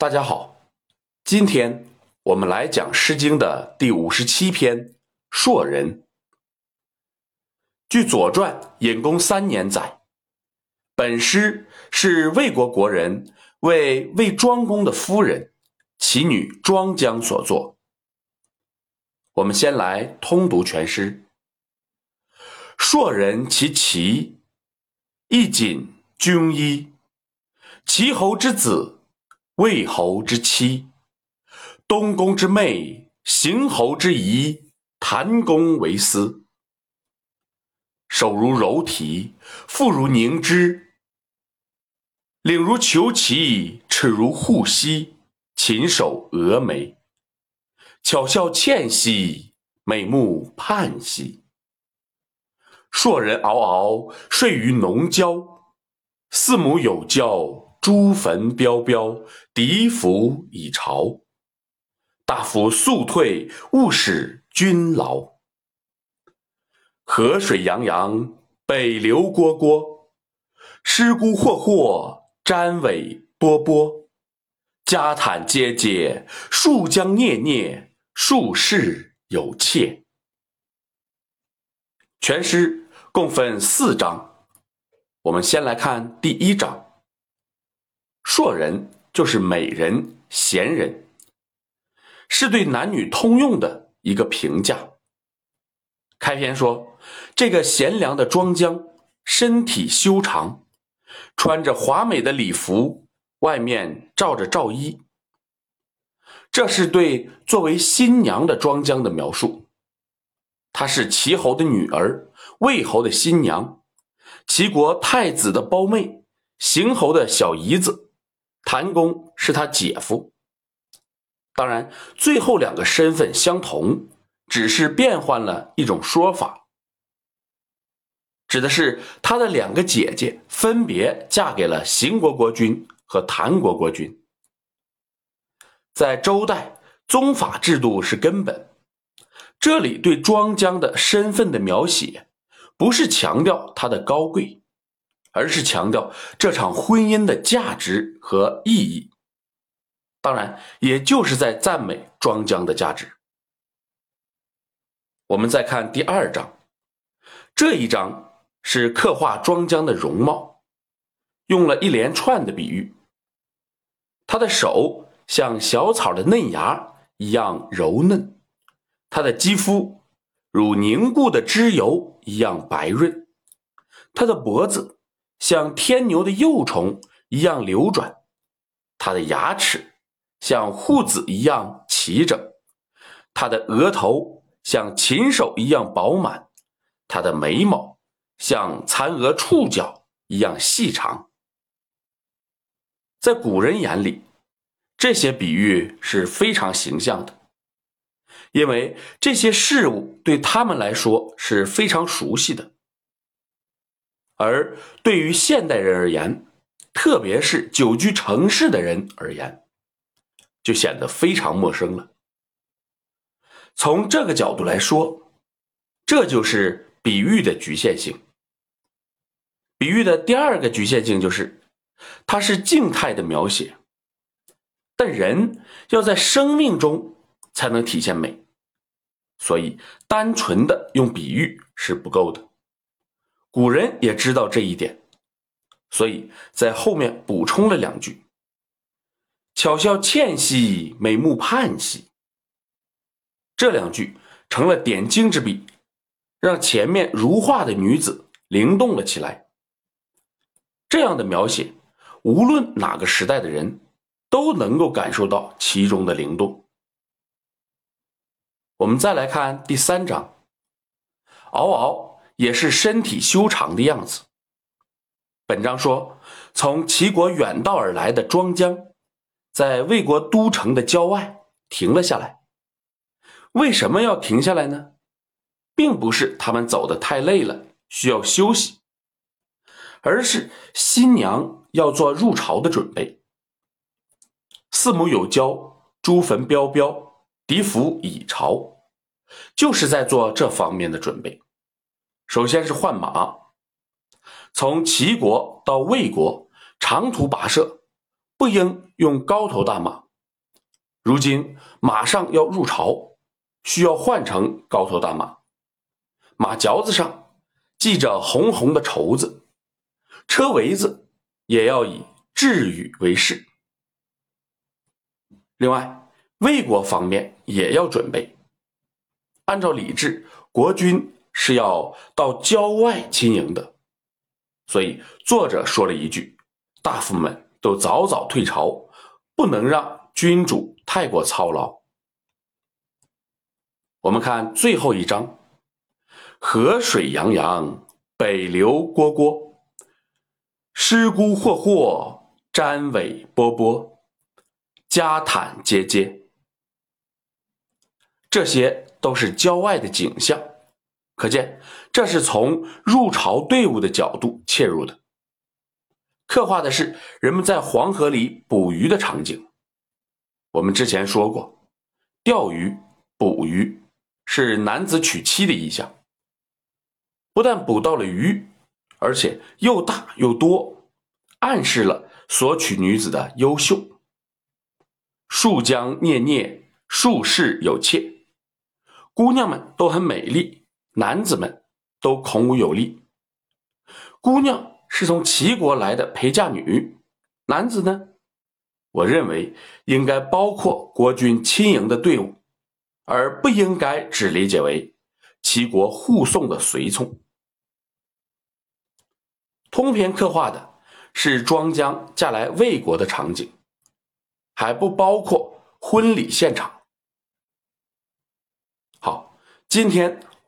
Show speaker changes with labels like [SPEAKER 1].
[SPEAKER 1] 大家好，今天我们来讲《诗经》的第五十七篇《硕人》。据《左传》隐公三年载，本诗是魏国国人为魏庄公的夫人，其女庄姜所作。我们先来通读全诗：硕人其齐，一锦军衣，齐侯之子。魏侯之妻，东宫之妹，邢侯之仪，谭公为司。手如柔荑，腹如凝脂，领如虬蛴，齿如护膝，禽首蛾眉，巧笑倩兮，美目盼兮。硕人嗷嗷，睡于农郊，四母有教。朱坟标标，狄服已朝。大夫速退，勿使君劳。河水洋洋，北流蝈蝈。尸骨霍霍，瞻尾波波。家坦阶阶，树将孽孽，树势有切。全诗共分四章，我们先来看第一章。硕人就是美人、贤人，是对男女通用的一个评价。开篇说，这个贤良的庄姜，身体修长，穿着华美的礼服，外面罩着罩衣。这是对作为新娘的庄姜的描述。她是齐侯的女儿，魏侯的新娘，齐国太子的胞妹，邢侯的小姨子。谭公是他姐夫，当然，最后两个身份相同，只是变换了一种说法，指的是他的两个姐姐分别嫁给了邢国国君和谭国国君。在周代，宗法制度是根本。这里对庄姜的身份的描写，不是强调他的高贵。而是强调这场婚姻的价值和意义，当然，也就是在赞美庄姜的价值。我们再看第二章，这一章是刻画庄姜的容貌，用了一连串的比喻。他的手像小草的嫩芽一样柔嫩，他的肌肤如凝固的脂油一样白润，他的脖子。像天牛的幼虫一样流转，它的牙齿像护子一样齐整，它的额头像禽兽一样饱满，它的眉毛像蚕蛾触角一样细长。在古人眼里，这些比喻是非常形象的，因为这些事物对他们来说是非常熟悉的。而对于现代人而言，特别是久居城市的人而言，就显得非常陌生了。从这个角度来说，这就是比喻的局限性。比喻的第二个局限性就是，它是静态的描写，但人要在生命中才能体现美，所以单纯的用比喻是不够的。古人也知道这一点，所以在后面补充了两句：“巧笑倩兮，美目盼兮。”这两句成了点睛之笔，让前面如画的女子灵动了起来。这样的描写，无论哪个时代的人都能够感受到其中的灵动。我们再来看第三章，嗷嗷。也是身体修长的样子。本章说，从齐国远道而来的庄姜，在魏国都城的郊外停了下来。为什么要停下来呢？并不是他们走的太累了，需要休息，而是新娘要做入朝的准备。四母有交，朱坟标标，狄服已朝，就是在做这方面的准备。首先是换马，从齐国到魏国长途跋涉，不应用高头大马。如今马上要入朝，需要换成高头大马，马嚼子上系着红红的绸子，车围子也要以雉羽为饰。另外，魏国方面也要准备。按照礼制，国君是要到郊外亲迎的，所以作者说了一句：“大夫们都早早退朝，不能让君主太过操劳。”我们看最后一章：“河水洋洋，北流蝈蝈，尸骨霍霍，瞻尾波波。”家坦街街，这些都是郊外的景象，可见这是从入朝队伍的角度切入的，刻画的是人们在黄河里捕鱼的场景。我们之前说过，钓鱼、捕鱼是男子娶妻的意象，不但捕到了鱼，而且又大又多，暗示了所娶女子的优秀。树将孽孽，树势有妾。姑娘们都很美丽，男子们都孔武有力。姑娘是从齐国来的陪嫁女，男子呢？我认为应该包括国君亲迎的队伍，而不应该只理解为齐国护送的随从。通篇刻画的是庄姜嫁来魏国的场景。还不包括婚礼现场。好，今天